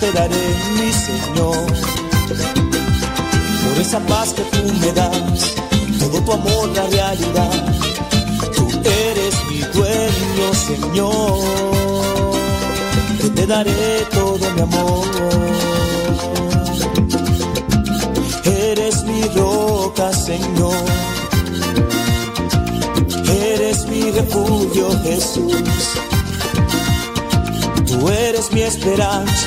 te daré, mi Señor por esa paz que tú me das, todo tu amor, la realidad. Tú eres mi dueño, Señor, te daré todo mi amor. Eres mi roca, Señor. Eres mi refugio, Jesús. Tú eres mi esperanza,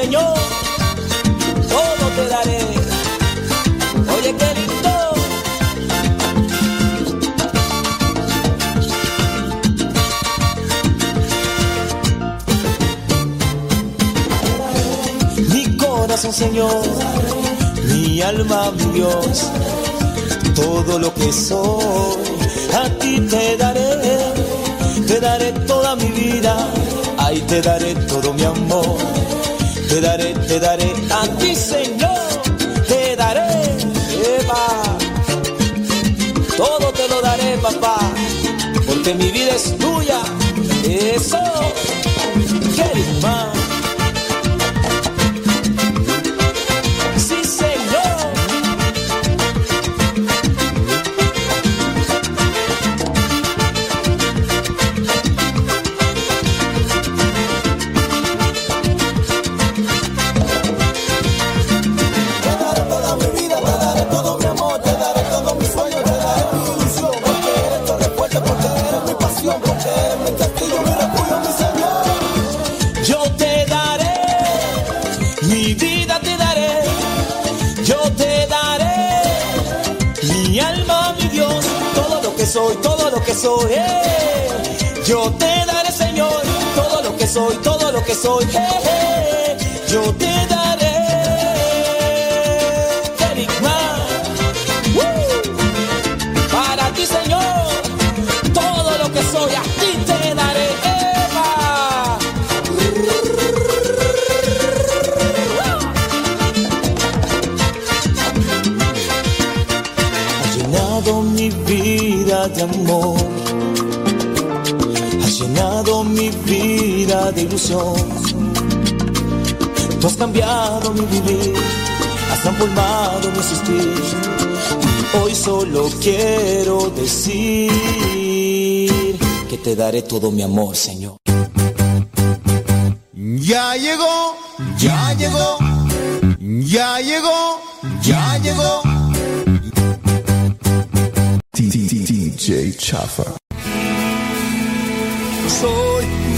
Señor? todo te daré. Oye, qué lindo. Mi corazón, Señor, mi alma, mi Dios, todo lo que soy, a ti te daré, te daré toda mi vida, ahí te daré todo mi amor. Te daré, te daré a ti, Señor. Te daré, Eva. Todo te lo daré, papá. Porque mi vida es tuya. Eso. Soy. Yo te daré, Señor, todo lo que soy, todo lo que soy, yo te daré. Para ti, Señor, todo lo que soy, a ti te de ilusión. Tú has cambiado mi vivir. Has transformado mi existir. Y hoy solo quiero decir que te daré todo mi amor, Señor. Ya llegó, ya llegó, ya llegó, ya llegó. DJ Chafa.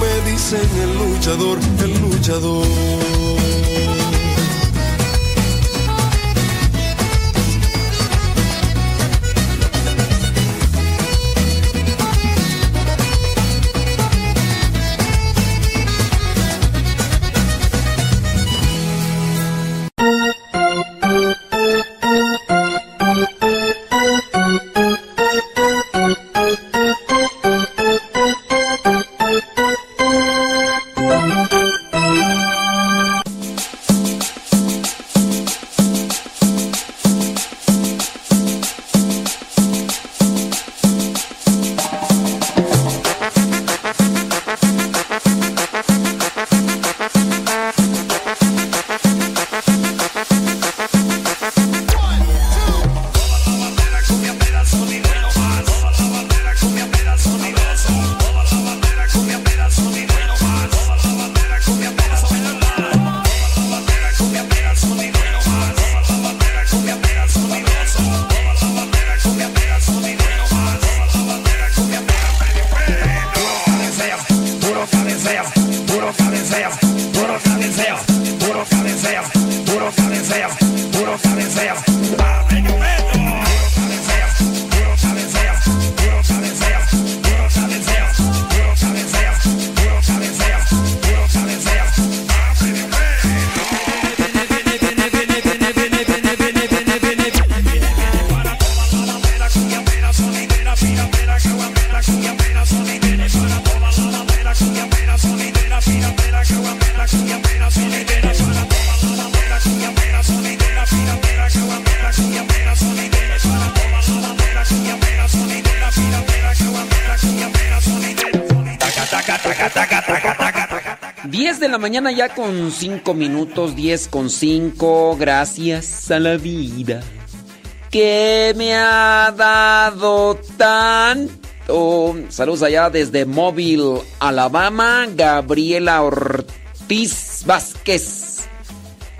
me dicen el luchador, el luchador. Ya con 5 minutos, 10 con 5, gracias a la vida que me ha dado tanto. Saludos allá desde Mobile, Alabama, Gabriela Ortiz Vázquez.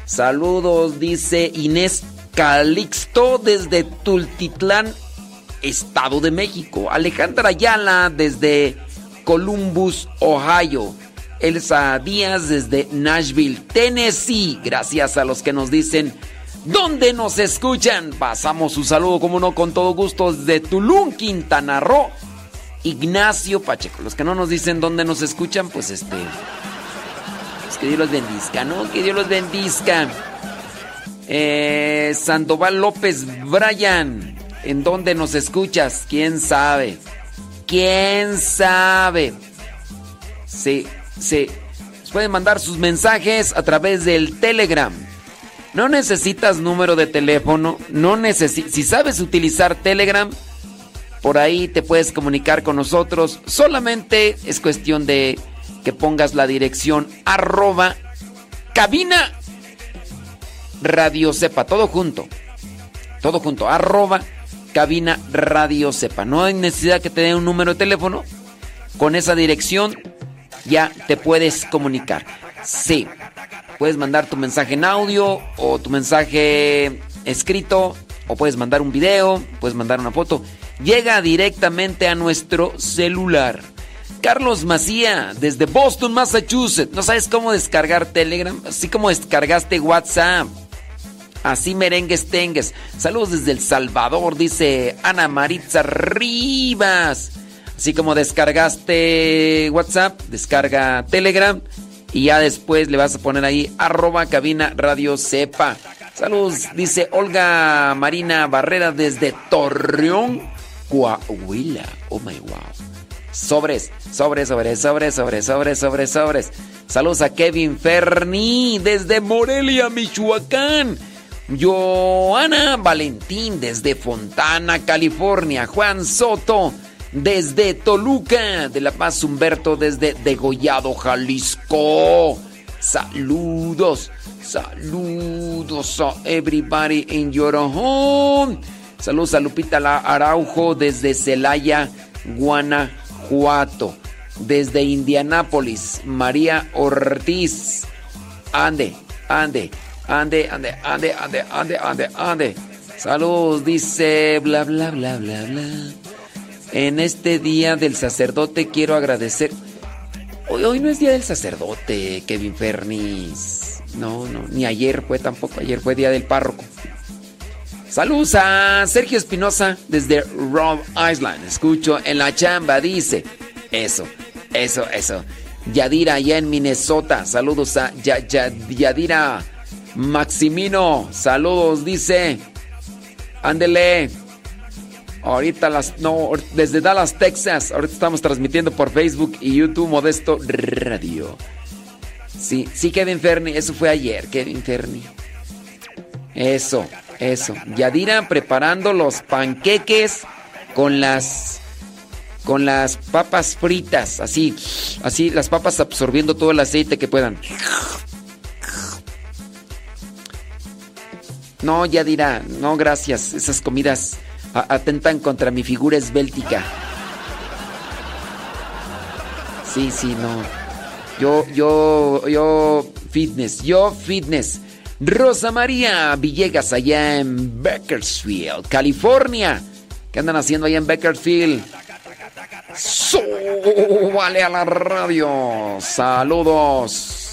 Saludos, dice Inés Calixto desde Tultitlán, Estado de México. Alejandra Ayala desde Columbus, Ohio. Elsa Díaz desde Nashville, Tennessee. Gracias a los que nos dicen dónde nos escuchan. Pasamos su saludo, como no, con todo gusto desde Tulum, Quintana Roo. Ignacio Pacheco. Los que no nos dicen dónde nos escuchan, pues este. Pues que Dios los bendizca, ¿no? Que Dios los bendizca. Eh, Sandoval López Brian. ¿En dónde nos escuchas? ¿Quién sabe? ¿Quién sabe? Sí. Sí. Pueden mandar sus mensajes a través del Telegram. No necesitas número de teléfono, no necesitas si sabes utilizar Telegram, por ahí te puedes comunicar con nosotros. Solamente es cuestión de que pongas la dirección arroba cabina radio sepa, todo junto. Todo junto, arroba cabina radio sepa. No hay necesidad que te dé un número de teléfono. Con esa dirección ya te puedes comunicar. Sí. Puedes mandar tu mensaje en audio o tu mensaje escrito o puedes mandar un video, puedes mandar una foto. Llega directamente a nuestro celular. Carlos Macía, desde Boston, Massachusetts. ¿No sabes cómo descargar Telegram? Así como descargaste WhatsApp. Así merengues tengues. Saludos desde El Salvador, dice Ana Maritza Rivas. Así como descargaste WhatsApp, descarga Telegram y ya después le vas a poner ahí arroba cabina radio sepa. Saludos, dice Olga Marina Barrera desde Torreón, Coahuila. Oh my wow. Sobres, sobres, sobres, sobres, sobres, sobres, sobres, sobres. Saludos a Kevin Ferni desde Morelia, Michoacán. Joana Valentín desde Fontana, California. Juan Soto desde Toluca. De La Paz Humberto desde Degollado, Jalisco. Saludos, saludos a everybody in your home. Saludos a Lupita Araujo desde Celaya, Guanajuato. Desde Indianápolis, María Ortiz. Ande, ande, ande, ande, ande, ande, ande, ande, ande. Saludos, dice bla, bla, bla, bla, bla. En este día del sacerdote quiero agradecer. Hoy, hoy no es día del sacerdote, Kevin Fernis. No, no, ni ayer fue tampoco. Ayer fue día del párroco. Saludos a Sergio Espinosa desde Rhode Island. Escucho en la chamba, dice. Eso, eso, eso. Yadira allá en Minnesota. Saludos a Ya- Ya- Yadira Maximino. Saludos, dice. Ándele. Ahorita las. No, desde Dallas, Texas. Ahorita estamos transmitiendo por Facebook y YouTube Modesto Radio. Sí, sí, Kevin Ferni. Eso fue ayer, Kevin Ferni. Eso, eso. Yadira preparando los panqueques con las. Con las papas fritas, así, así, las papas absorbiendo todo el aceite que puedan. No, Yadira, no, gracias. Esas comidas atentan contra mi figura esbéltica. Sí, sí, no. Yo, yo, yo, fitness, yo, fitness. Rosa María Villegas, allá en Bakersfield, California. ¿Qué andan haciendo allá en Bakersfield? Súbale a la radio. Saludos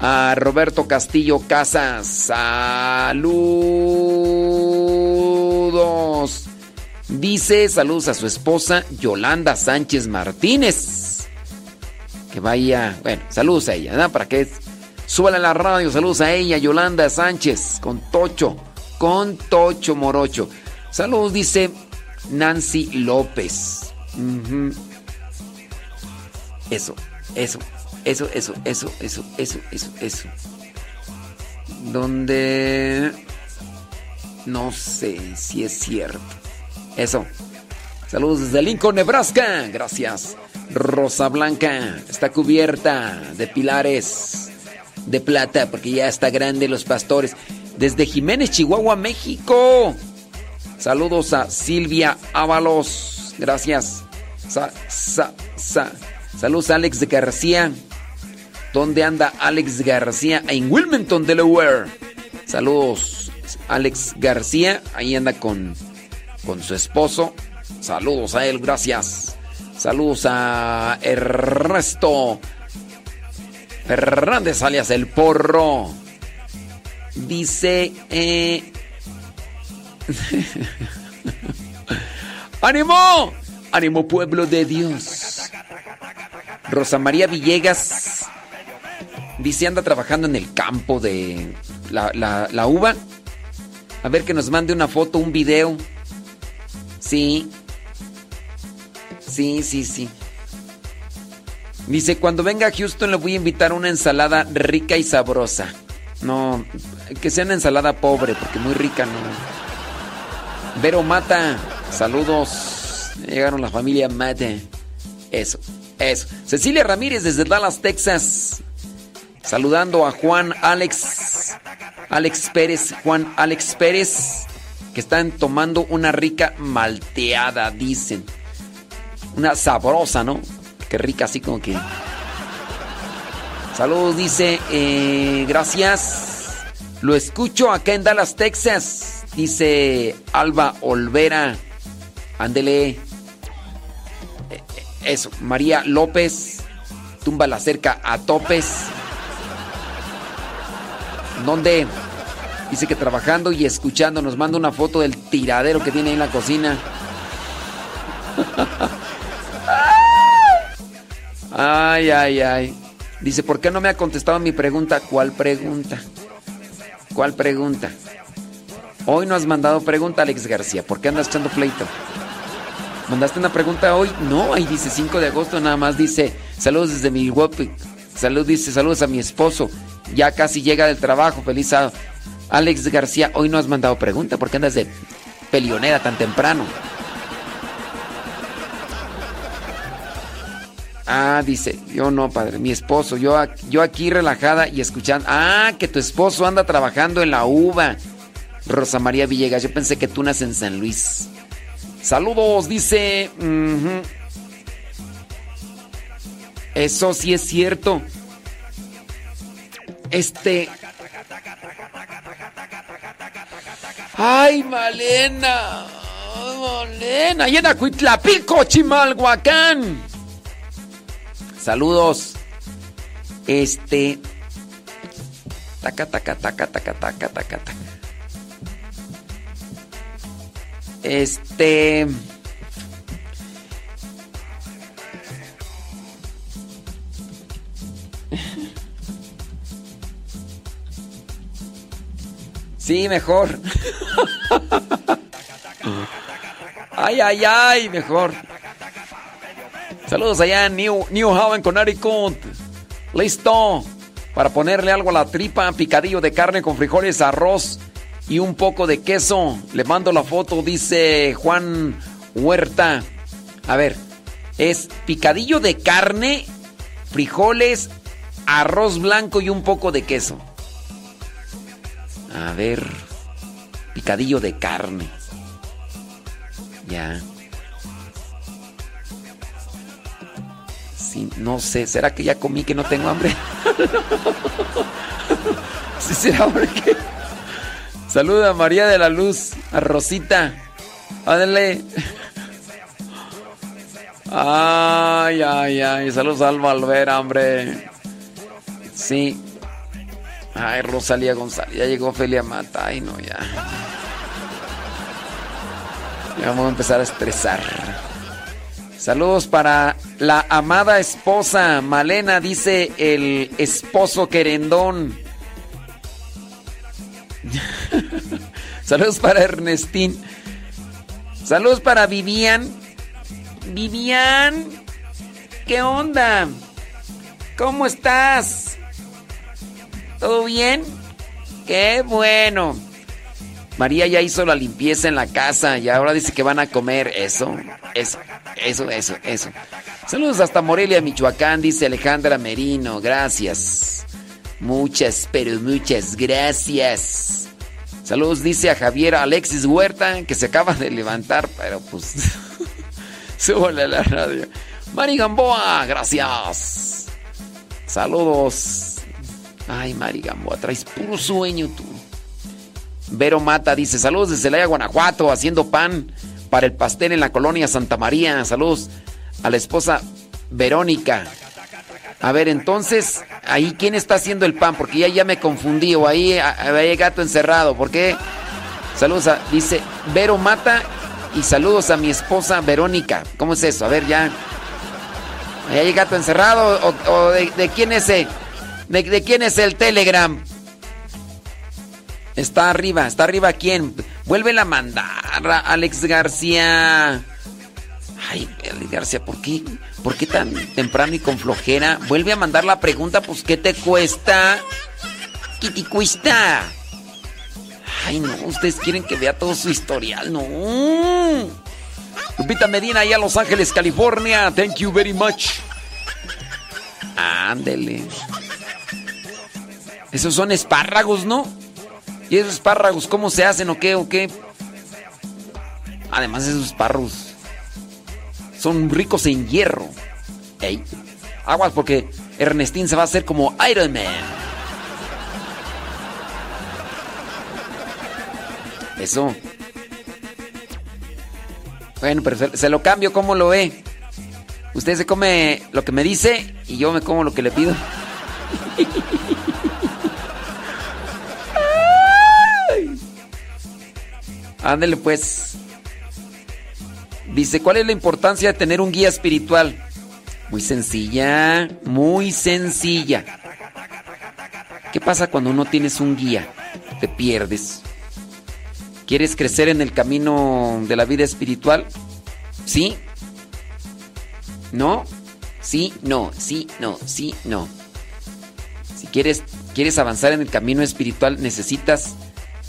a Roberto Castillo Casas. Saludos. Dice saludos a su esposa Yolanda Sánchez Martínez. Que vaya, bueno, saludos a ella, ¿verdad? Para que súbale a la radio, saludos a ella, Yolanda Sánchez, con Tocho, con Tocho Morocho. Saludos, dice Nancy López. Eso, eso, eso, eso, eso, eso, eso, eso, eso. Donde no sé si es cierto. Eso. Saludos desde Lincoln, Nebraska. Gracias. Rosa Blanca está cubierta de pilares de plata porque ya está grande los pastores. Desde Jiménez, Chihuahua, México. Saludos a Silvia Ábalos. Gracias. Sa, sa, sa. Saludos a Alex García. ¿Dónde anda Alex García? En Wilmington, Delaware. Saludos, Alex García. Ahí anda con, con su esposo. Saludos a él, gracias. Saludos a Ernesto Fernández, alias El Porro. Dice... Eh... ¡Ánimo! ¡Ánimo, pueblo de Dios! Rosa María Villegas dice anda trabajando en el campo de la, uva. A ver que nos mande una foto, un video. Sí. Sí, sí, sí. Dice, cuando venga a Houston le voy a invitar una ensalada rica y sabrosa. No, que sea una ensalada pobre, porque muy rica no. Vero Mata, saludos. Llegaron la familia Mata. Eso, eso. Cecilia Ramírez desde Dallas, Texas. Saludando a Juan Alex. Alex Pérez, Juan Alex Pérez. Que están tomando una rica malteada, dicen. Una sabrosa, ¿no? Qué rica, así como que. Saludos, dice. eh, gracias. Lo escucho acá en Dallas, Texas. Dice Alba Olvera. Ándele. Eh, eh, Eso. María López. Tumba la cerca a topes. ¿Dónde? Dice que trabajando y escuchando. Nos manda una foto del tiradero que tiene ahí en la cocina. Ay, ay, ay. Dice, ¿por qué no me ha contestado mi pregunta? ¿Cuál pregunta? ¿Cuál pregunta? Hoy no has mandado pregunta, Alex García. ¿Por qué andas echando pleito? ¿Mandaste una pregunta hoy? No, ahí dice 5 de agosto, nada más dice, saludos desde Milwaukee. Salud, dice, saludos a mi esposo. Ya casi llega del trabajo, feliz sábado. Alex García, hoy no has mandado pregunta. ¿Por qué andas de pelionera tan temprano? Ah, dice, yo no, padre, mi esposo, yo, yo aquí relajada y escuchando. Ah, que tu esposo anda trabajando en la uva. Rosa María Villegas, yo pensé que tú naces en San Luis. Saludos, dice. Eso sí es cierto. Este. Ay, Malena. Malena. Y en Acuitlapico, Chimalhuacán. Saludos. Este. Taca, taca, taca, taca, taca, taca, taca. Este. Sí, mejor. Ay, ay, ay, mejor. Saludos allá en New, New Haven, Connecticut. Listo. Para ponerle algo a la tripa, picadillo de carne con frijoles, arroz y un poco de queso. Le mando la foto, dice Juan Huerta. A ver, es picadillo de carne, frijoles, arroz blanco y un poco de queso. A ver, picadillo de carne. Ya. Sí, no sé, ¿será que ya comí que no tengo hambre? sí, será porque. Saluda a María de la Luz, a Rosita. Ándale. Ay, ay, ay. Saludos a Alba Alvera, hombre. Sí. Ay, Rosalía González. Ya llegó Felia Mata. Ay, no, ya. Ya vamos a empezar a estresar. Saludos para la amada esposa Malena, dice el esposo querendón. Saludos para Ernestín. Saludos para Vivian. Vivian, ¿qué onda? ¿Cómo estás? ¿Todo bien? Qué bueno. María ya hizo la limpieza en la casa y ahora dice que van a comer eso, eso, eso, eso, eso. Saludos hasta Morelia, Michoacán, dice Alejandra Merino. Gracias. Muchas, pero muchas gracias. Saludos, dice a Javier Alexis Huerta, que se acaba de levantar, pero pues. Súbale a la radio. Mari Gamboa, gracias. Saludos. Ay, Mari Gamboa, traes puro sueño tú. Vero Mata dice, saludos desde Celaya, Guanajuato, haciendo pan para el pastel en la colonia Santa María. Saludos a la esposa Verónica. A ver, entonces, ahí quién está haciendo el pan, porque ya, ya me confundí, o ahí hay gato encerrado, ¿por qué? Saludos a, dice Vero Mata y saludos a mi esposa Verónica. ¿Cómo es eso? A ver, ya. ¿Ahí gato encerrado o, de, de quién es el, de, quién es el Telegram? Está arriba, está arriba quién? Vuelve a mandar, a Alex García. Ay, Alex García, ¿por qué? ¿Por qué tan temprano y con flojera? Vuelve a mandar la pregunta, pues ¿qué te cuesta? ¿Qué te cuesta? Ay, no, ustedes quieren que vea todo su historial, no. Lupita Medina, allá Los Ángeles, California. Thank you very much. Ándele. Esos son espárragos, ¿no? ¿Y esos espárragos cómo se hacen o qué o qué? Además, esos espárragos son ricos en hierro. Ey, aguas porque Ernestín se va a hacer como Iron Man. Eso. Bueno, pero se, se lo cambio, ¿cómo lo ve? Usted se come lo que me dice y yo me como lo que le pido. Ándele pues. Dice, ¿cuál es la importancia de tener un guía espiritual? Muy sencilla, muy sencilla. ¿Qué pasa cuando no tienes un guía? Te pierdes. ¿Quieres crecer en el camino de la vida espiritual? ¿Sí? ¿No? Sí, no, sí, no, sí, no. Si quieres, quieres avanzar en el camino espiritual, necesitas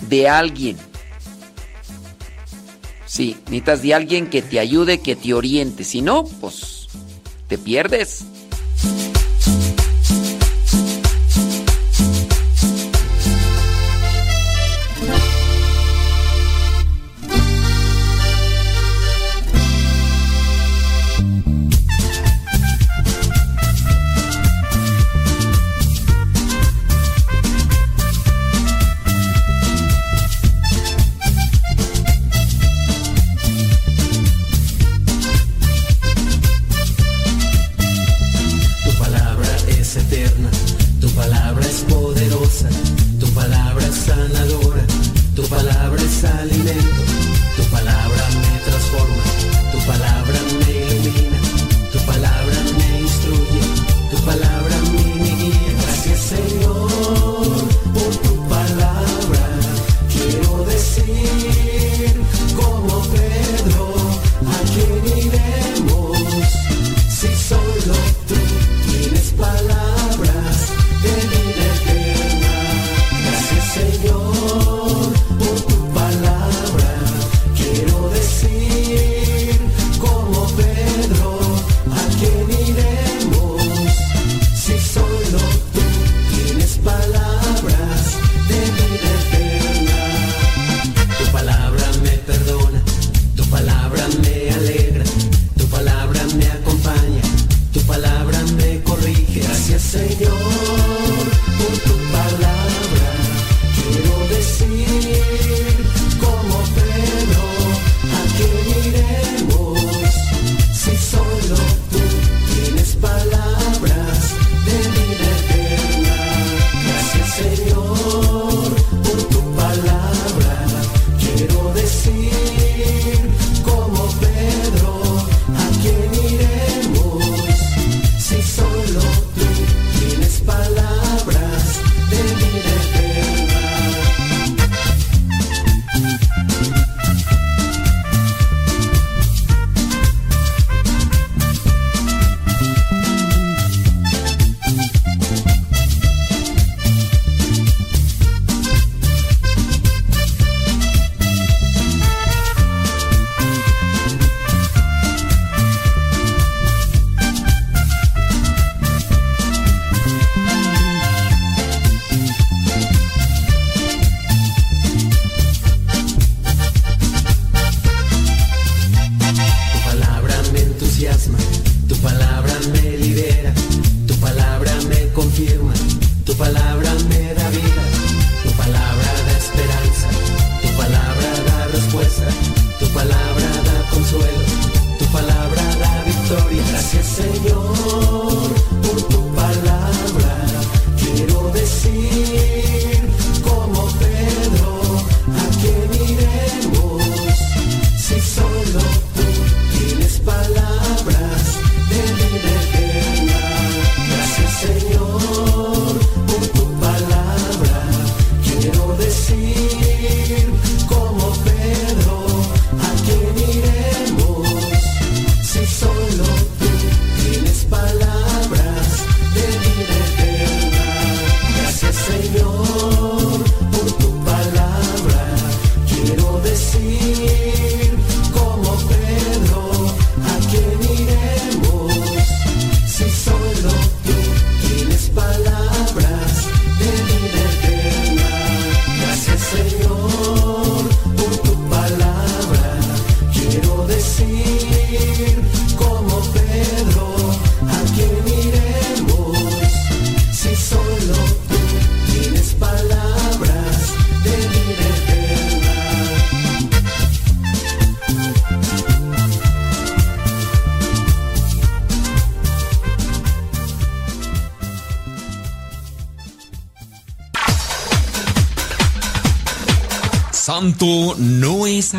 de alguien. Sí, necesitas de alguien que te ayude, que te oriente. Si no, pues te pierdes.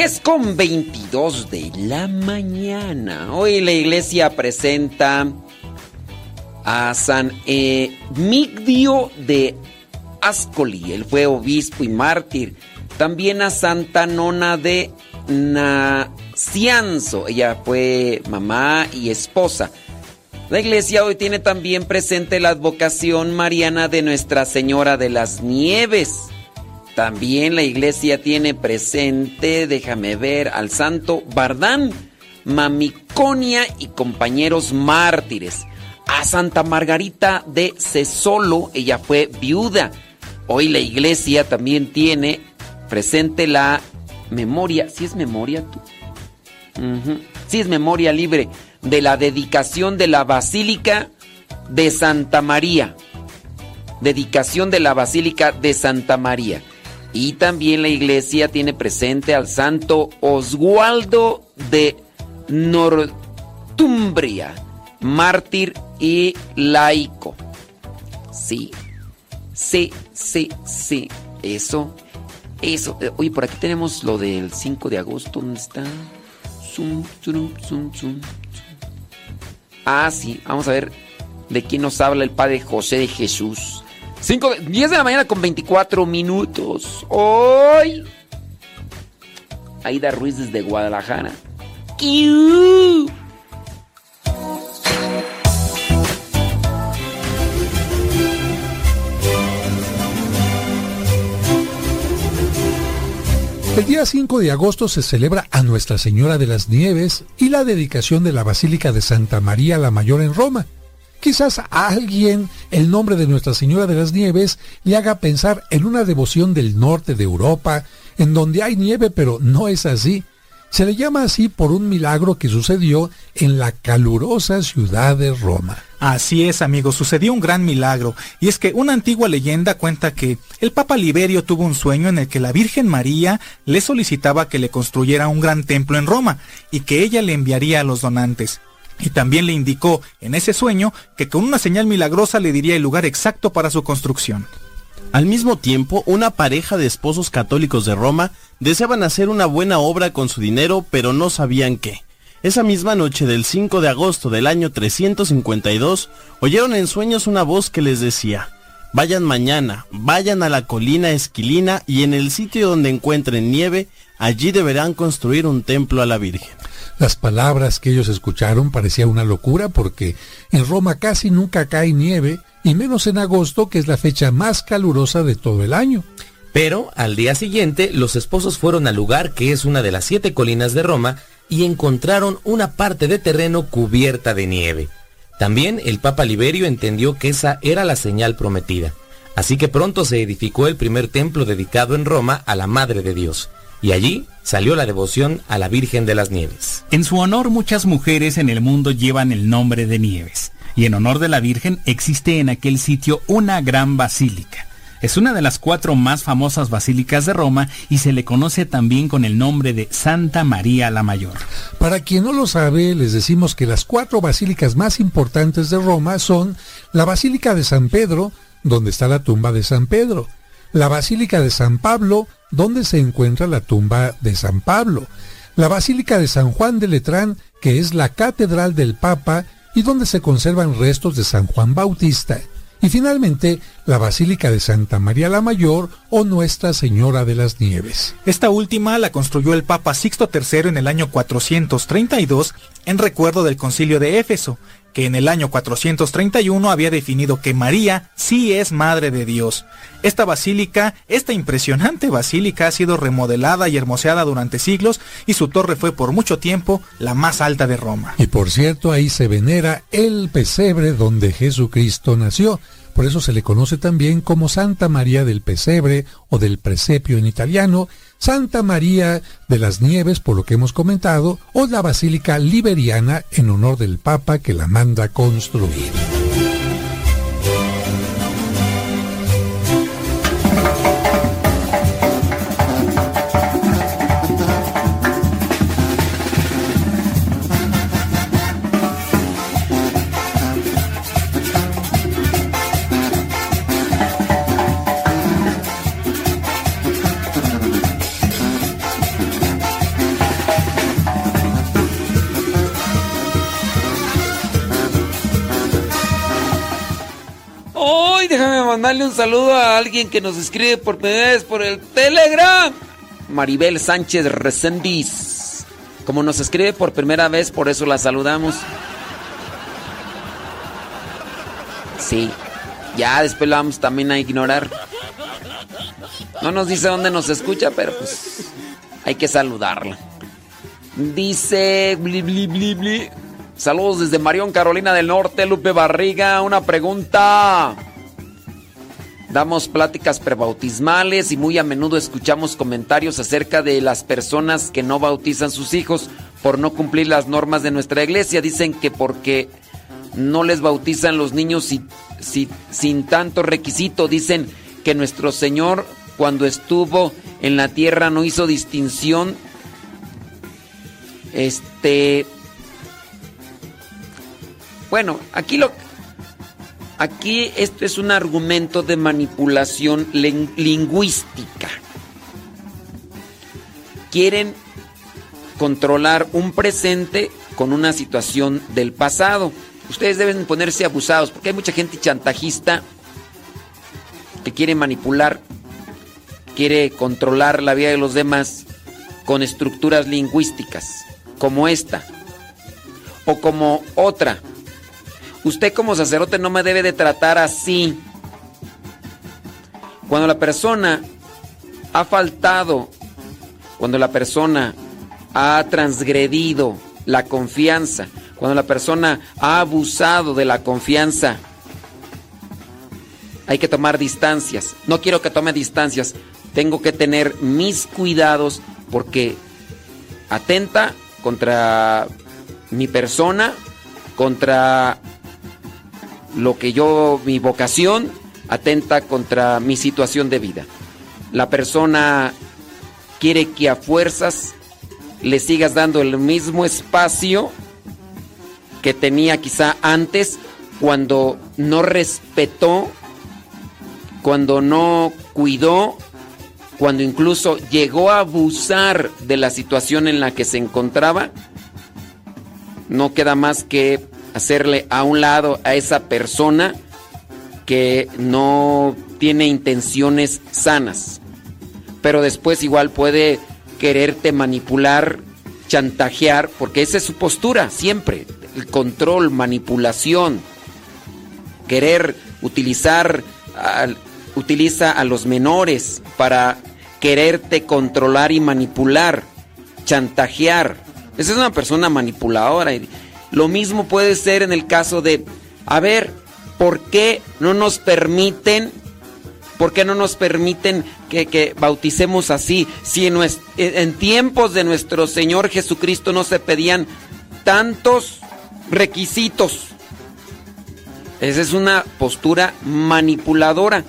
10 con 22 de la mañana. Hoy la iglesia presenta a San Emigdio de Ascoli. Él fue obispo y mártir. También a Santa Nona de Nacianzo. Ella fue mamá y esposa. La iglesia hoy tiene también presente la advocación mariana de Nuestra Señora de las Nieves. También la iglesia tiene presente, déjame ver, al santo Bardán, Mamiconia y compañeros mártires. A Santa Margarita de Cesolo, ella fue viuda. Hoy la iglesia también tiene presente la memoria, si es memoria tú? Si es memoria libre de la dedicación de la Basílica de Santa María. Dedicación de la Basílica de Santa María. Y también la iglesia tiene presente al santo Oswaldo de Northumbria, mártir y laico. Sí, sí, sí, sí, eso, eso. Eh, oye, por aquí tenemos lo del 5 de agosto, ¿dónde está? Ah, sí, vamos a ver de quién nos habla el padre José de Jesús. 5 de, 10 de la mañana con 24 minutos. Hoy. Aida Ruiz desde Guadalajara. ¡Kiu! El día 5 de agosto se celebra a Nuestra Señora de las Nieves y la dedicación de la Basílica de Santa María la Mayor en Roma. Quizás a alguien el nombre de Nuestra Señora de las Nieves le haga pensar en una devoción del norte de Europa, en donde hay nieve, pero no es así. Se le llama así por un milagro que sucedió en la calurosa ciudad de Roma. Así es, amigo, sucedió un gran milagro, y es que una antigua leyenda cuenta que el Papa Liberio tuvo un sueño en el que la Virgen María le solicitaba que le construyera un gran templo en Roma, y que ella le enviaría a los donantes. Y también le indicó en ese sueño que con una señal milagrosa le diría el lugar exacto para su construcción. Al mismo tiempo, una pareja de esposos católicos de Roma deseaban hacer una buena obra con su dinero, pero no sabían qué. Esa misma noche del 5 de agosto del año 352, oyeron en sueños una voz que les decía, Vayan mañana, vayan a la colina Esquilina y en el sitio donde encuentren nieve, allí deberán construir un templo a la Virgen. Las palabras que ellos escucharon parecía una locura porque en Roma casi nunca cae nieve y menos en agosto que es la fecha más calurosa de todo el año. Pero al día siguiente los esposos fueron al lugar que es una de las siete colinas de Roma y encontraron una parte de terreno cubierta de nieve. También el Papa Liberio entendió que esa era la señal prometida. Así que pronto se edificó el primer templo dedicado en Roma a la Madre de Dios. Y allí salió la devoción a la Virgen de las Nieves. En su honor muchas mujeres en el mundo llevan el nombre de Nieves. Y en honor de la Virgen existe en aquel sitio una gran basílica. Es una de las cuatro más famosas basílicas de Roma y se le conoce también con el nombre de Santa María la Mayor. Para quien no lo sabe, les decimos que las cuatro basílicas más importantes de Roma son la Basílica de San Pedro, donde está la tumba de San Pedro, la Basílica de San Pablo, donde se encuentra la tumba de San Pablo, la Basílica de San Juan de Letrán, que es la catedral del Papa y donde se conservan restos de San Juan Bautista, y finalmente la Basílica de Santa María la Mayor o Nuestra Señora de las Nieves. Esta última la construyó el Papa Sixto III en el año 432 en recuerdo del concilio de Éfeso, que en el año 431 había definido que María sí es Madre de Dios. Esta basílica, esta impresionante basílica ha sido remodelada y hermoseada durante siglos y su torre fue por mucho tiempo la más alta de Roma. Y por cierto, ahí se venera el pesebre donde Jesucristo nació. Por eso se le conoce también como Santa María del Pesebre o del Presepio en italiano, Santa María de las Nieves, por lo que hemos comentado, o la Basílica Liberiana en honor del Papa que la manda construir. Saludo a alguien que nos escribe por primera vez por el Telegram. Maribel Sánchez Resendiz. Como nos escribe por primera vez, por eso la saludamos. Sí, ya después la vamos también a ignorar. No nos dice dónde nos escucha, pero pues hay que saludarla. Dice... Bli, bli. Saludos desde Marión, Carolina del Norte, Lupe Barriga. Una pregunta. Damos pláticas prebautismales y muy a menudo escuchamos comentarios acerca de las personas que no bautizan sus hijos por no cumplir las normas de nuestra iglesia. Dicen que porque no les bautizan los niños si- si- sin tanto requisito. Dicen que nuestro Señor cuando estuvo en la tierra no hizo distinción. Este... Bueno, aquí lo... Aquí esto es un argumento de manipulación lingüística. Quieren controlar un presente con una situación del pasado. Ustedes deben ponerse abusados porque hay mucha gente chantajista que quiere manipular, quiere controlar la vida de los demás con estructuras lingüísticas, como esta o como otra. Usted como sacerdote no me debe de tratar así. Cuando la persona ha faltado, cuando la persona ha transgredido la confianza, cuando la persona ha abusado de la confianza, hay que tomar distancias. No quiero que tome distancias. Tengo que tener mis cuidados porque atenta contra mi persona, contra lo que yo, mi vocación, atenta contra mi situación de vida. La persona quiere que a fuerzas le sigas dando el mismo espacio que tenía quizá antes cuando no respetó, cuando no cuidó, cuando incluso llegó a abusar de la situación en la que se encontraba, no queda más que hacerle a un lado a esa persona que no tiene intenciones sanas. Pero después igual puede quererte manipular, chantajear, porque esa es su postura siempre, el control, manipulación, querer utilizar, utiliza a los menores para quererte controlar y manipular, chantajear. Esa es una persona manipuladora. Lo mismo puede ser en el caso de, a ver, ¿por qué no nos permiten, por qué no nos permiten que, que bauticemos así? Si en, nues- en tiempos de nuestro Señor Jesucristo no se pedían tantos requisitos. Esa es una postura manipuladora.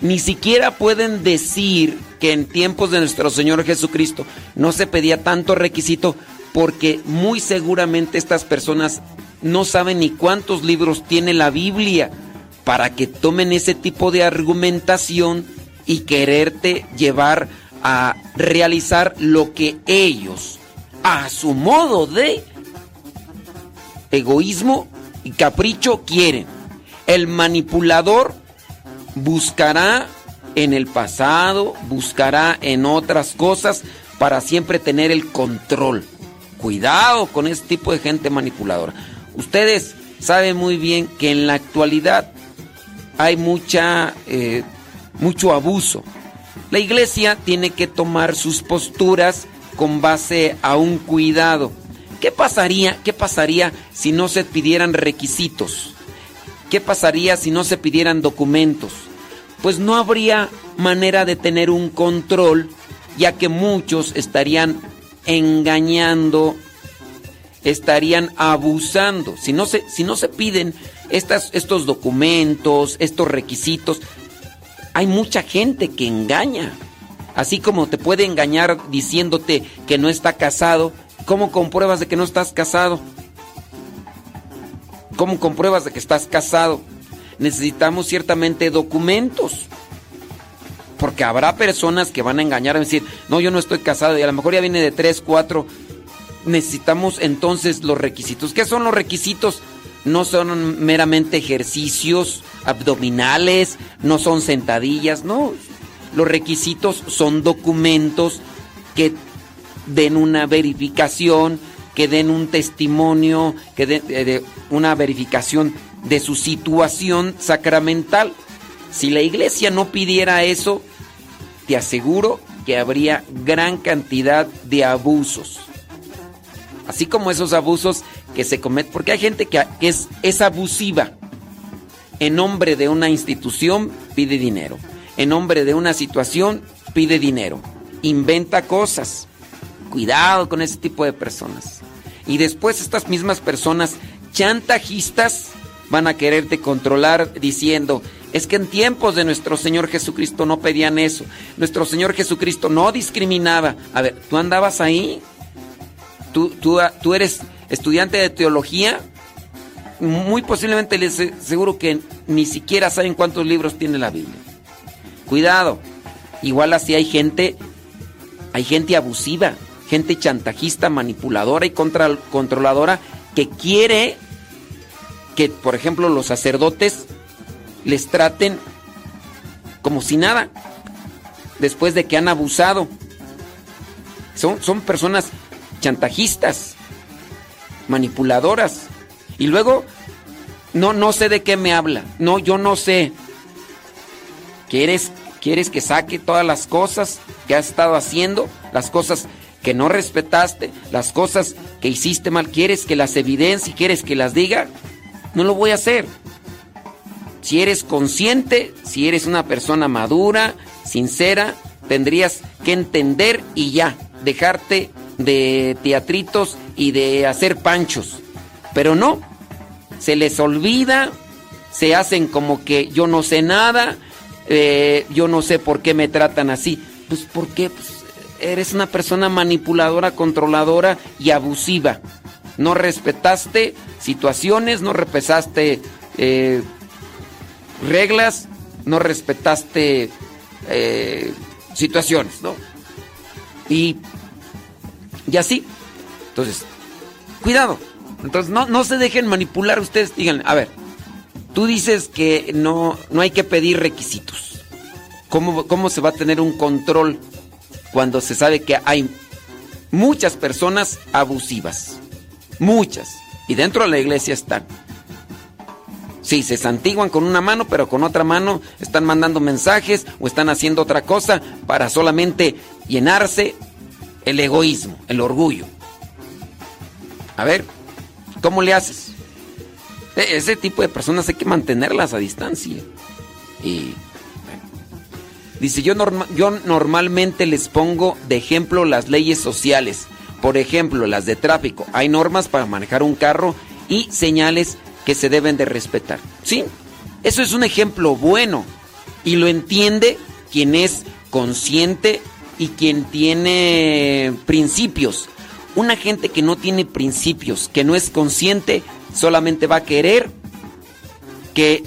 Ni siquiera pueden decir que en tiempos de nuestro Señor Jesucristo no se pedía tanto requisito porque muy seguramente estas personas no saben ni cuántos libros tiene la Biblia para que tomen ese tipo de argumentación y quererte llevar a realizar lo que ellos, a su modo de egoísmo y capricho quieren. El manipulador buscará en el pasado, buscará en otras cosas para siempre tener el control. Cuidado con este tipo de gente manipuladora. Ustedes sabe muy bien que en la actualidad hay mucha, eh, mucho abuso. La iglesia tiene que tomar sus posturas con base a un cuidado. ¿Qué pasaría, qué pasaría si no se pidieran requisitos? ¿Qué pasaría si no se pidieran documentos? Pues no habría manera de tener un control, ya que muchos estarían engañando, estarían abusando. Si no se, si no se piden estas, estos documentos, estos requisitos, hay mucha gente que engaña. Así como te puede engañar diciéndote que no está casado, ¿cómo compruebas de que no estás casado? ¿Cómo compruebas de que estás casado? Necesitamos ciertamente documentos. Porque habrá personas que van a engañar a decir, no, yo no estoy casado y a lo mejor ya viene de tres, cuatro. Necesitamos entonces los requisitos. ¿Qué son los requisitos? No son meramente ejercicios abdominales, no son sentadillas, no. Los requisitos son documentos que den una verificación, que den un testimonio, que den eh, una verificación de su situación sacramental. Si la iglesia no pidiera eso, te aseguro que habría gran cantidad de abusos. Así como esos abusos que se cometen, porque hay gente que es, es abusiva. En nombre de una institución pide dinero. En nombre de una situación pide dinero. Inventa cosas. Cuidado con ese tipo de personas. Y después estas mismas personas chantajistas van a quererte controlar diciendo, es que en tiempos de nuestro Señor Jesucristo no pedían eso. Nuestro Señor Jesucristo no discriminaba. A ver, ¿tú andabas ahí? ¿Tú, tú, tú eres estudiante de teología? Muy posiblemente les seguro que ni siquiera saben cuántos libros tiene la Biblia. Cuidado. Igual así hay gente, hay gente abusiva, gente chantajista, manipuladora y contra, controladora que quiere que, por ejemplo, los sacerdotes les traten como si nada, después de que han abusado. Son, son personas chantajistas, manipuladoras. Y luego, no, no sé de qué me habla. No, yo no sé. ¿Quieres, ¿Quieres que saque todas las cosas que has estado haciendo? Las cosas que no respetaste, las cosas que hiciste mal. ¿Quieres que las evidencie? ¿Quieres que las diga? No lo voy a hacer. Si eres consciente, si eres una persona madura, sincera, tendrías que entender y ya, dejarte de teatritos y de hacer panchos. Pero no, se les olvida, se hacen como que yo no sé nada, eh, yo no sé por qué me tratan así. Pues porque pues, eres una persona manipuladora, controladora y abusiva. No respetaste situaciones, no respetaste eh, reglas, no respetaste eh, situaciones, ¿no? Y, y así. Entonces, cuidado. Entonces, no, no se dejen manipular ustedes. Digan, a ver, tú dices que no, no hay que pedir requisitos. ¿Cómo, ¿Cómo se va a tener un control cuando se sabe que hay muchas personas abusivas? Muchas. Y dentro de la iglesia están. Sí, se santiguan con una mano, pero con otra mano están mandando mensajes o están haciendo otra cosa para solamente llenarse el egoísmo, el orgullo. A ver, ¿cómo le haces? E, ese tipo de personas hay que mantenerlas a distancia. Y dice, yo, yo normalmente les pongo de ejemplo las leyes sociales. Por ejemplo, las de tráfico. Hay normas para manejar un carro y señales que se deben de respetar. ¿Sí? Eso es un ejemplo bueno y lo entiende quien es consciente y quien tiene principios. Una gente que no tiene principios, que no es consciente, solamente va a querer que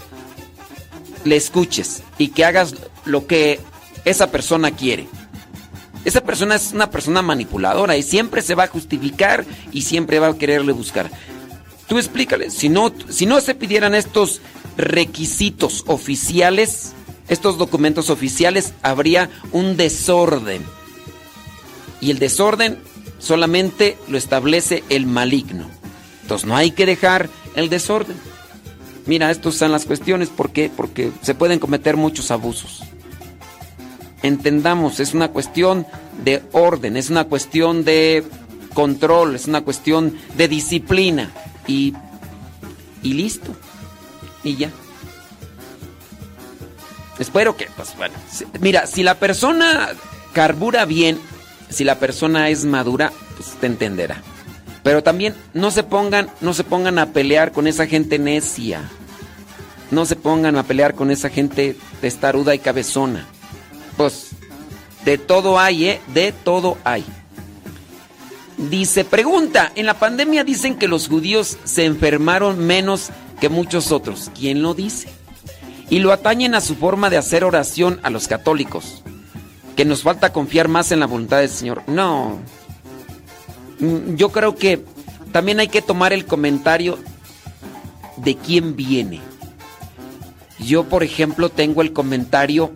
le escuches y que hagas lo que esa persona quiere. Esa persona es una persona manipuladora y siempre se va a justificar y siempre va a quererle buscar. Tú explícale, si no, si no se pidieran estos requisitos oficiales, estos documentos oficiales, habría un desorden. Y el desorden solamente lo establece el maligno. Entonces no hay que dejar el desorden. Mira, estas son las cuestiones. ¿Por qué? Porque se pueden cometer muchos abusos. Entendamos, es una cuestión de orden, es una cuestión de control, es una cuestión de disciplina. Y, y listo. Y ya. Espero que, pues bueno. Mira, si la persona carbura bien, si la persona es madura, pues te entenderá. Pero también no se pongan, no se pongan a pelear con esa gente necia. No se pongan a pelear con esa gente testaruda y cabezona. Pues de todo hay, ¿eh? De todo hay. Dice, pregunta, en la pandemia dicen que los judíos se enfermaron menos que muchos otros. ¿Quién lo dice? Y lo atañen a su forma de hacer oración a los católicos. Que nos falta confiar más en la voluntad del Señor. No. Mm, Yo creo que también hay que tomar el comentario de quién viene. Yo, por ejemplo, tengo el comentario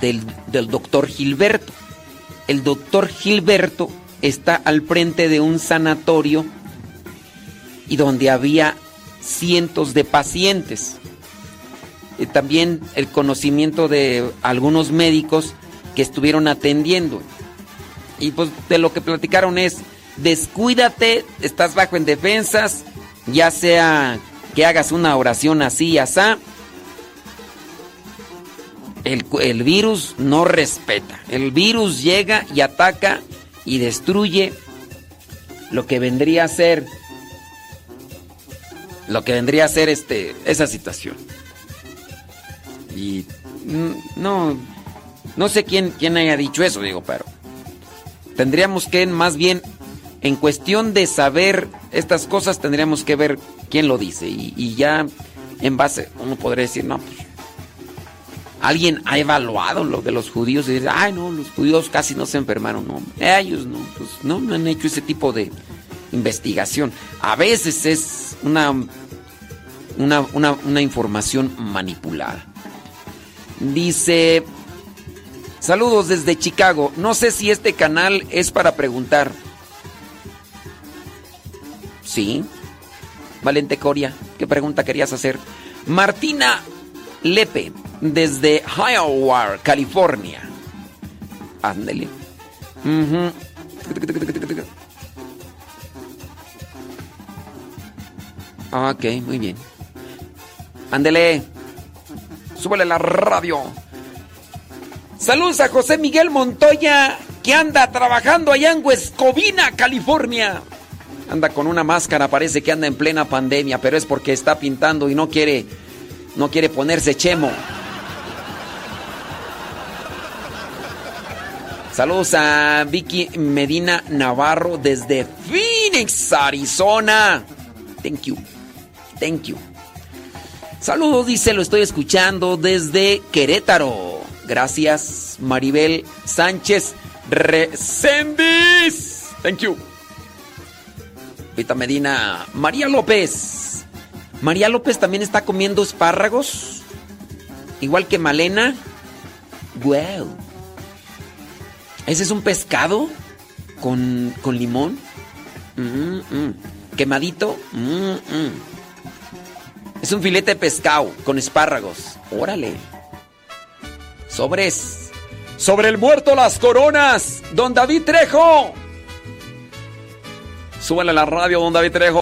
del, del doctor Gilberto. El doctor Gilberto está al frente de un sanatorio y donde había cientos de pacientes. Y también el conocimiento de algunos médicos que estuvieron atendiendo. Y pues de lo que platicaron es, descuídate, estás bajo en defensas, ya sea que hagas una oración así y asá. El, el virus no respeta. El virus llega y ataca y destruye lo que vendría a ser lo que vendría a ser este esa situación. Y no no sé quién quién haya dicho eso, digo, pero tendríamos que más bien en cuestión de saber estas cosas tendríamos que ver quién lo dice y, y ya en base uno podría decir, no, pues alguien ha evaluado lo de los judíos y dice, ay no, los judíos casi no se enfermaron, no, ellos no, pues no, han hecho ese tipo de investigación. A veces es una, una, una información manipulada. Dice, saludos desde Chicago, no sé si este canal es para preguntar. Sí. Valente Coria, ¿qué pregunta querías hacer? Martina Lepe, desde Iowa, California. Ándele. Ujú. Ok, muy bien. Ándele. Súbele la radio. Saludos a José Miguel Montoya, que anda trabajando allá en Huescovina, California. Anda con una máscara, parece que anda en plena pandemia, pero es porque está pintando y no quiere no quiere ponerse chemo. Saludos a Vicky Medina Navarro desde Phoenix, Arizona. Thank you. Thank you. Saludos, dice, lo estoy escuchando desde Querétaro. Gracias, Maribel Sánchez Recendis. Thank you. Vita Medina, María López. María López también está comiendo espárragos. Igual que Malena. Wow. ¿Ese es un pescado? ¿Con, con limón? Mm, mm. ¿Quemadito? Mm. Es un filete pescado con espárragos. Órale. Sobres. Sobre el muerto las coronas. Don David Trejo. Súbale a la radio, don David Trejo.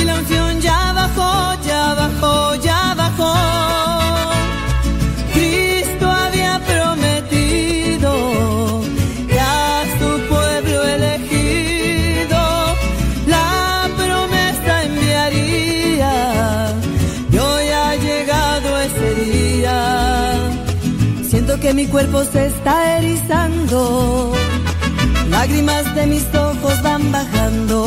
y la unción ya bajó, ya bajó, ya bajó. Cristo había prometido que a su pueblo elegido la promesa enviaría. Y hoy ha llegado ese día. Siento que mi cuerpo se está erizando. Lágrimas de mis ojos van bajando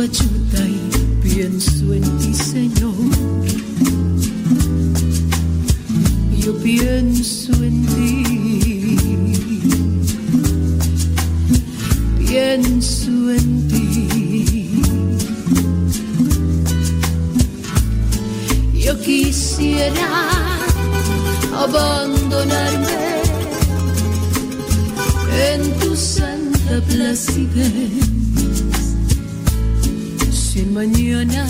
Ayuda y pienso en ti, Señor. Yo pienso en ti. Pienso en ti. Yo quisiera abandonarme en tu santa placidez. Mañana,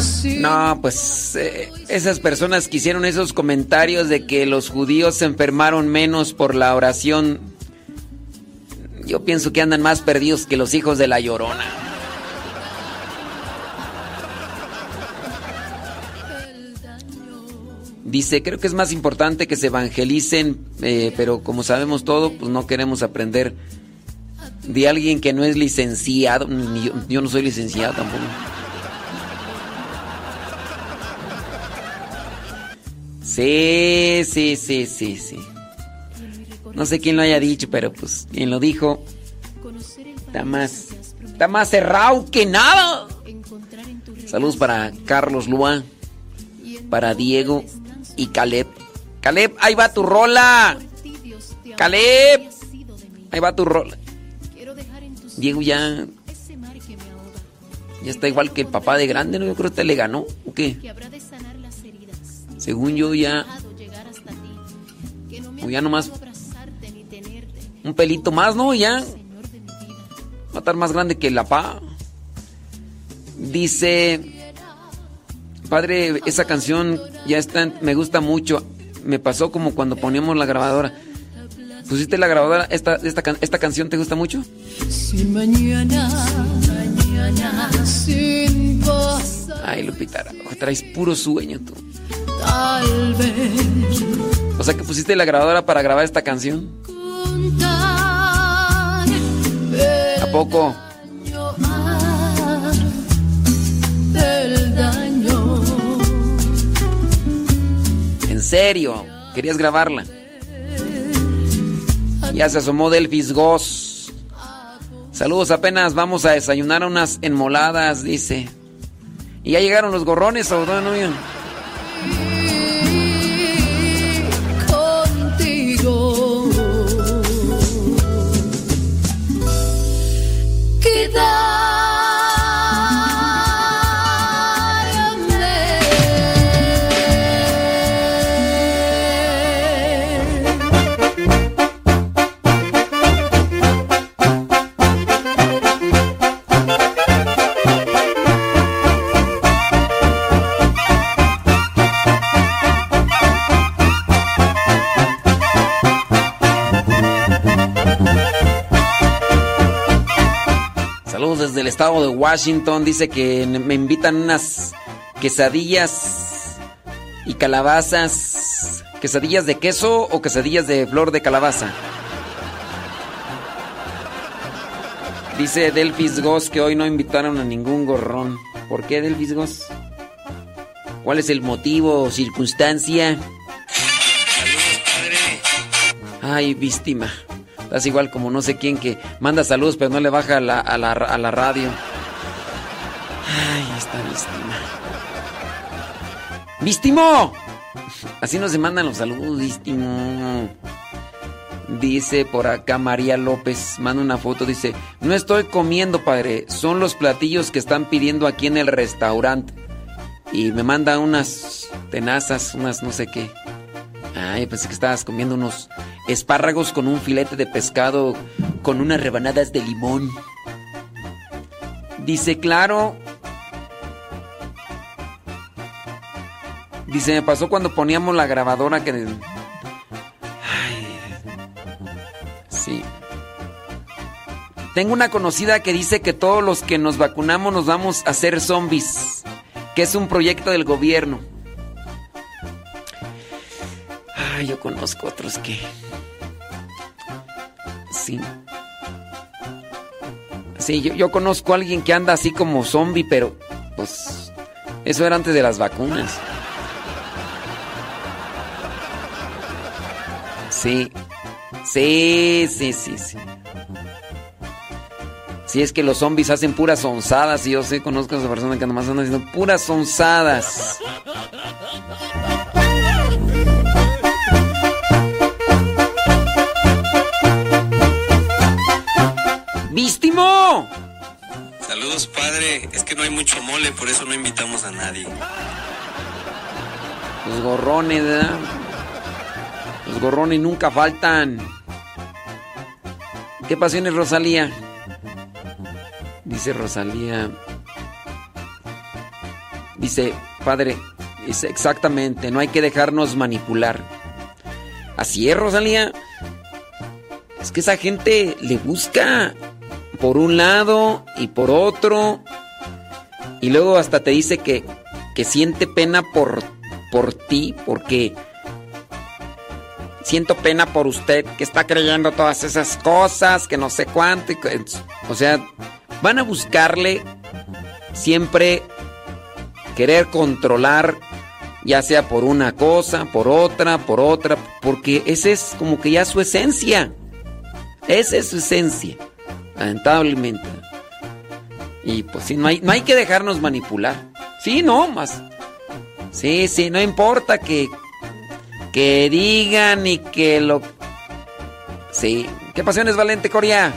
sin No, pues eh, esas personas que hicieron esos comentarios de que los judíos se enfermaron menos por la oración, yo pienso que andan más perdidos que los hijos de la llorona. Dice, creo que es más importante que se evangelicen, eh, pero como sabemos todo, pues no queremos aprender de alguien que no es licenciado. yo no soy licenciado tampoco. Sí, sí, sí, sí, sí. No sé quién lo haya dicho, pero pues quien lo dijo está más, está más cerrado que nada. Saludos para Carlos Lua, para Diego y Caleb. Caleb, ahí va tu rola. Caleb, ahí va tu rola. Diego ya, ya está igual que el papá de grande, ¿no? Yo creo que este le ganó, ¿o qué? Según yo ya, o ya nomás un pelito más, ¿no? Ya va a estar más grande que la pa. Dice, padre, esa canción ya está, me gusta mucho. Me pasó como cuando poníamos la grabadora. ¿Pusiste la grabadora? ¿Esta, esta, esta canción te gusta mucho? Si mañana, mañana sin pasar, Ay, Lupita, traes puro sueño tú. tal vez O sea que pusiste la grabadora para grabar esta canción. ¿A poco? ¿En serio? ¿Querías grabarla? Ya se asomó Delfis Goss. Saludos, apenas vamos a desayunar unas enmoladas, dice. ¿Y ya llegaron los gorrones o no, estado de Washington. Dice que me invitan unas quesadillas y calabazas. ¿Quesadillas de queso o quesadillas de flor de calabaza? Dice Delfis Goss que hoy no invitaron a ningún gorrón. ¿Por qué Delfis Goss? ¿Cuál es el motivo o circunstancia? Ay, víctima. Estás igual como no sé quién que manda saludos pero no le baja a la, a la, a la radio. Ay, esta víctima. ¡Vístimo! Así no se mandan los saludos, vístimo. Dice por acá María López, manda una foto, dice, no estoy comiendo, padre, son los platillos que están pidiendo aquí en el restaurante. Y me manda unas tenazas, unas no sé qué. Ay, pensé que estabas comiendo unos espárragos con un filete de pescado con unas rebanadas de limón. Dice, claro. Dice, me pasó cuando poníamos la grabadora que... Ay, sí. Tengo una conocida que dice que todos los que nos vacunamos nos vamos a hacer zombies, que es un proyecto del gobierno. Ay, yo conozco otros que... Sí. Sí, yo, yo conozco a alguien que anda así como zombie, pero pues eso era antes de las vacunas. Sí. Sí, sí, sí, sí. Sí, es que los zombies hacen puras onzadas y yo sé, conozco a esa persona que nomás anda haciendo puras onzadas. ¡Vístimo! Saludos, padre. Es que no hay mucho mole, por eso no invitamos a nadie. Los gorrones, ¿verdad? Los gorrones nunca faltan. ¿Qué pasiones, Rosalía? Dice Rosalía. Dice, padre, dice exactamente, no hay que dejarnos manipular. Así es, Rosalía. Es que esa gente le busca por un lado y por otro. Y luego hasta te dice que, que siente pena por, por ti, porque siento pena por usted que está creyendo todas esas cosas, que no sé cuánto. O sea, van a buscarle siempre querer controlar, ya sea por una cosa, por otra, por otra, porque esa es como que ya su esencia. Esa es su esencia, lamentablemente. Y pues sí, no hay, no hay que dejarnos manipular. Sí, no, más. Sí, sí, no importa que, que digan y que lo... Sí. ¿Qué pasiones, Valente Coria?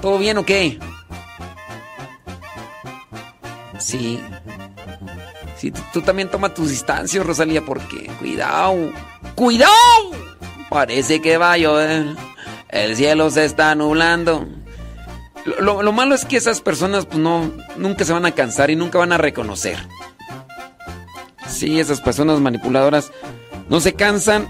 ¿Todo bien o qué? Sí. Sí, tú, también toma tus distancias, Rosalía, porque cuidado. ¡Cuidado! Parece que va a llover. El cielo se está nublando. Lo, lo- lo malo es que esas personas pues no nunca se van a cansar y nunca van a reconocer. Sí, esas personas manipuladoras no se cansan.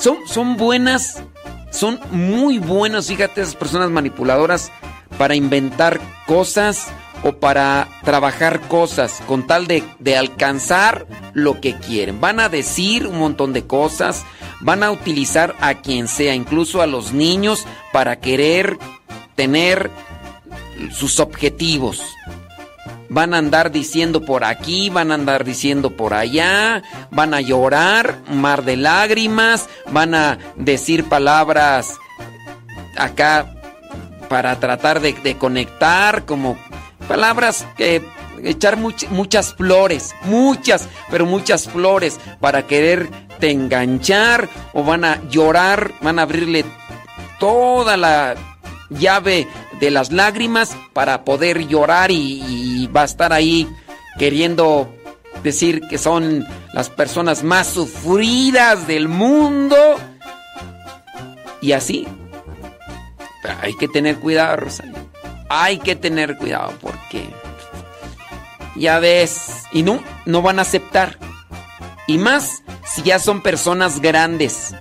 Son, son buenas, son muy buenos, fíjate, esas personas manipuladoras para inventar cosas o para trabajar cosas con tal de, de alcanzar lo que quieren. Van a decir un montón de cosas, van a utilizar a quien sea, incluso a los niños, para querer tener sus objetivos. Van a andar diciendo por aquí, van a andar diciendo por allá, van a llorar, mar de lágrimas, van a decir palabras acá para tratar de, conectar, como palabras que echar much- muchas flores, muchas, pero muchas flores para quererte enganchar o van a llorar, van a abrirle toda la llave de las lágrimas para poder llorar y, y va a estar ahí queriendo decir que son las personas más sufridas del mundo y así. Hay que tener cuidado, Rosario. Hay que tener cuidado porque ya ves, y no, no van a aceptar. Y más si ya son personas grandes,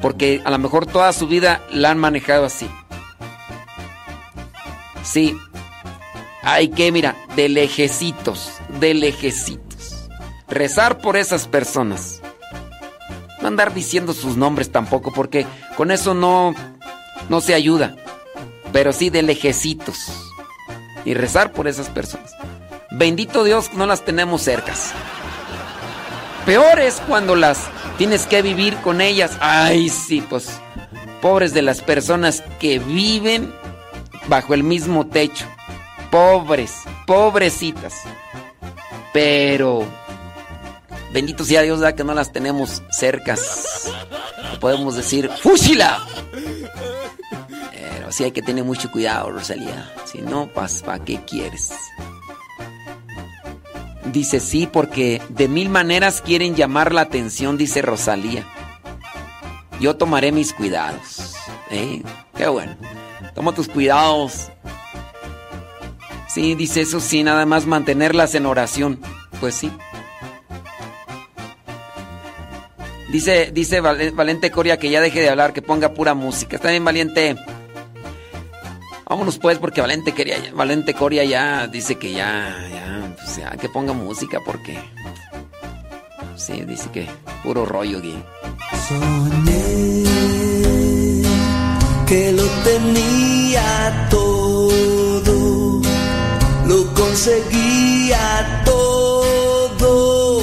porque a lo mejor toda su vida la han manejado así. Sí, hay que, mira, de lejecitos, de lejecitos. Rezar por esas personas. No andar diciendo sus nombres tampoco, porque con eso no, no se ayuda. Pero sí de lejecitos. Y rezar por esas personas. Bendito Dios, no las tenemos cercas. Peor es cuando las tienes que vivir con ellas. Ay, sí, pues. Pobres de las personas que viven bajo el mismo techo. Pobres, pobrecitas. Pero bendito sea Dios, da que no las tenemos cercas. Podemos decir, ¡fúsila! Pero sí hay que tener mucho cuidado, Rosalía. Si no, ¿para qué quieres? Dice sí, porque de mil maneras quieren llamar la atención, dice Rosalía. Yo tomaré mis cuidados. ¿eh? Qué bueno. Toma tus cuidados. Sí, dice eso sí, nada más mantenerlas en oración. Pues sí. Dice, dice Val- Valente Coria que ya deje de hablar, que ponga pura música. Está bien, Valiente. Vámonos pues, porque Valente, quería, Valente Coria ya dice que ya, ya, pues ya, que ponga música, porque... Sí, dice que puro rollo aquí. Que lo tenía todo, lo conseguía todo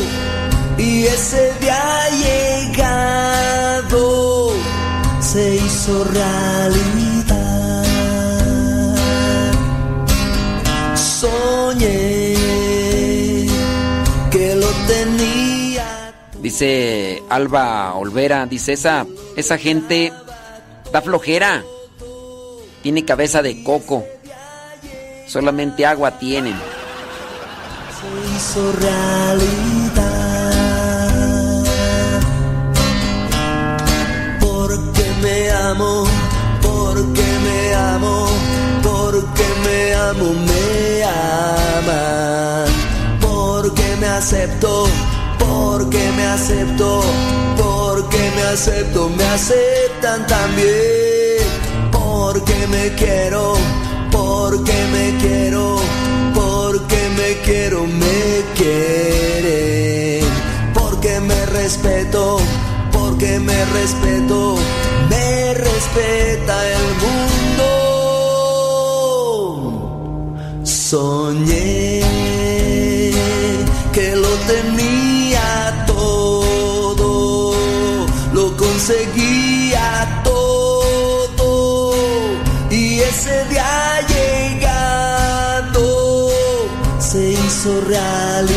y ese día llegado se hizo realidad. Soñé que lo tenía Dice Alba Olvera, dice esa, esa gente da flojera. Tiene cabeza de coco. Solamente agua tienen. se hizo realidad. Porque me amo, porque me amo, porque me amo, me ama. Porque me acepto, porque me acepto, porque me acepto, me aceptan también. Porque me quiero, porque me quiero, porque me quiero, me quieren. Porque me respeto, porque me respeto, me respeta el mundo. Soñé que lo tenía todo, lo conseguía se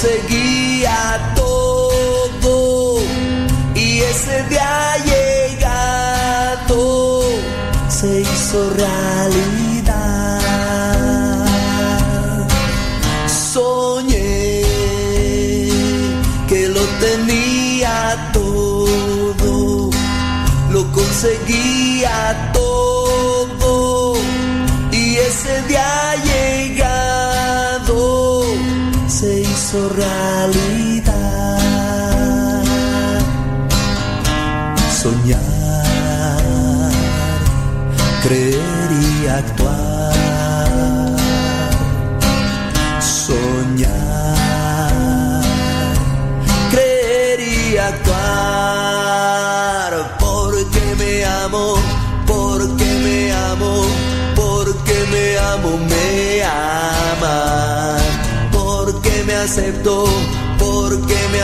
conseguía todo y ese día llegado se hizo realidad. Soñé que lo tenía todo, lo conseguía se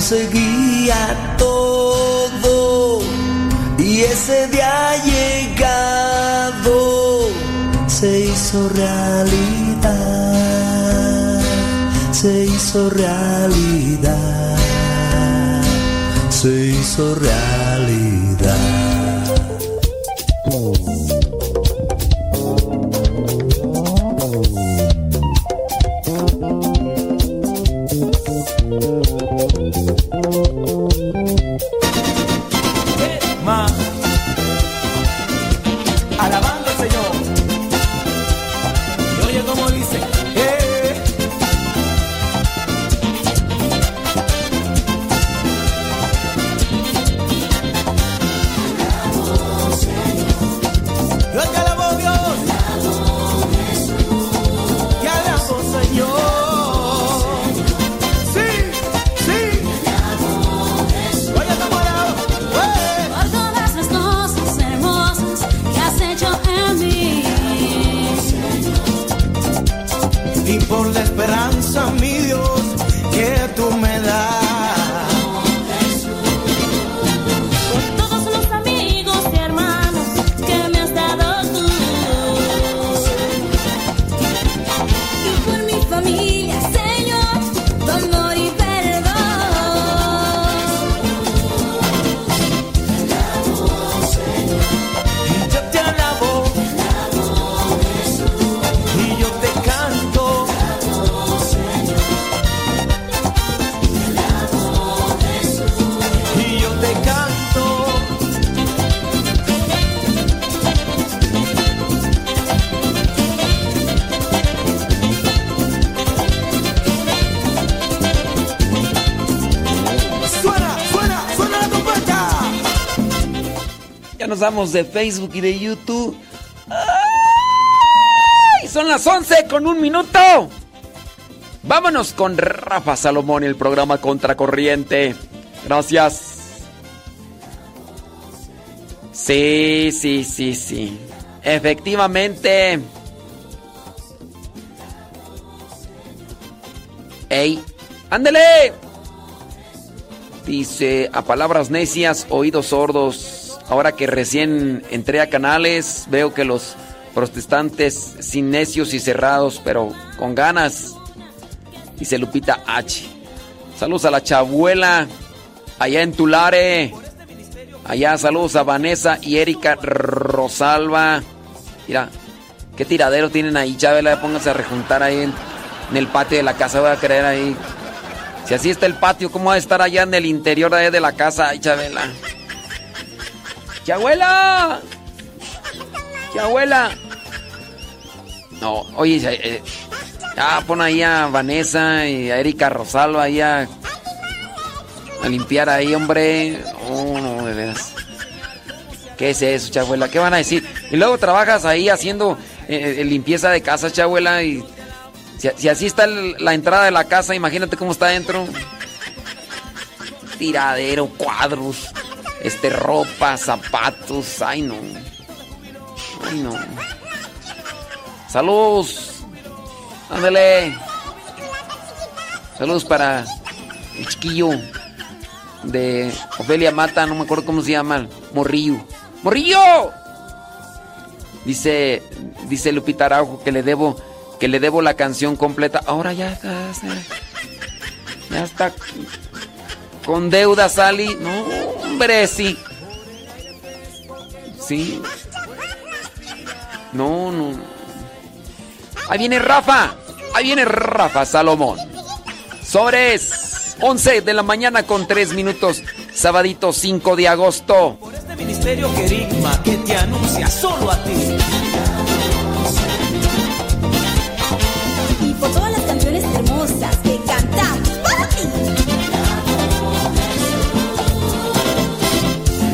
conseguía todo y ese día llegado se hizo realidad, se hizo realidad, se hizo realidad. De Facebook y de YouTube. ¡Ay! Son las 11 con un minuto. Vámonos con Rafa Salomón y el programa Contracorriente. Gracias. Sí, sí, sí, sí. Efectivamente. ¡Ey! ¡Ándele! Dice, a palabras necias, oídos sordos. Ahora que recién entré a canales, veo que los protestantes sin necios y cerrados, pero con ganas. Dice Lupita H. Saludos a la chabuela allá en Tulare. Allá saludos a Vanessa y Erika Rosalba. Mira, qué tiradero tienen ahí, Chabela. Pónganse a rejuntar ahí en el patio de la casa voy a creer ahí. Si así está el patio, ¿cómo va a estar allá en el interior de, la casa? Chabela. ¡Chabuela! ¡Chabuela! No, oye, eh, ah, pon ahí a Vanessa y a Erika Rosalo ahí a, a limpiar ahí, hombre. Oh, no, de veras. ¿Qué es eso, chabuela? ¿Qué van a decir? Y luego trabajas ahí haciendo eh, eh, limpieza de casa, chabuela, y si, así está la entrada de la casa, imagínate cómo está adentro. Tiradero, cuadros, este, ropa, zapatos, ay no. Ay no. Saludos. Ándale. Saludos para el chiquillo de Ofelia Mata, no me acuerdo cómo se llama, Morrillo. ¡Morrillo! Dice, dice Lupita Araujo que le debo, que le debo la canción completa. Ahora ya está, ya está con deuda, Sally. No, hombre, sí. Sí. No, no. Ahí viene Rafa. Ahí viene Rafa Salomón. Sobres. 11 de la mañana con 3 minutos. Sabadito 5 de agosto. Ministerio Querigma que te anuncia solo a ti.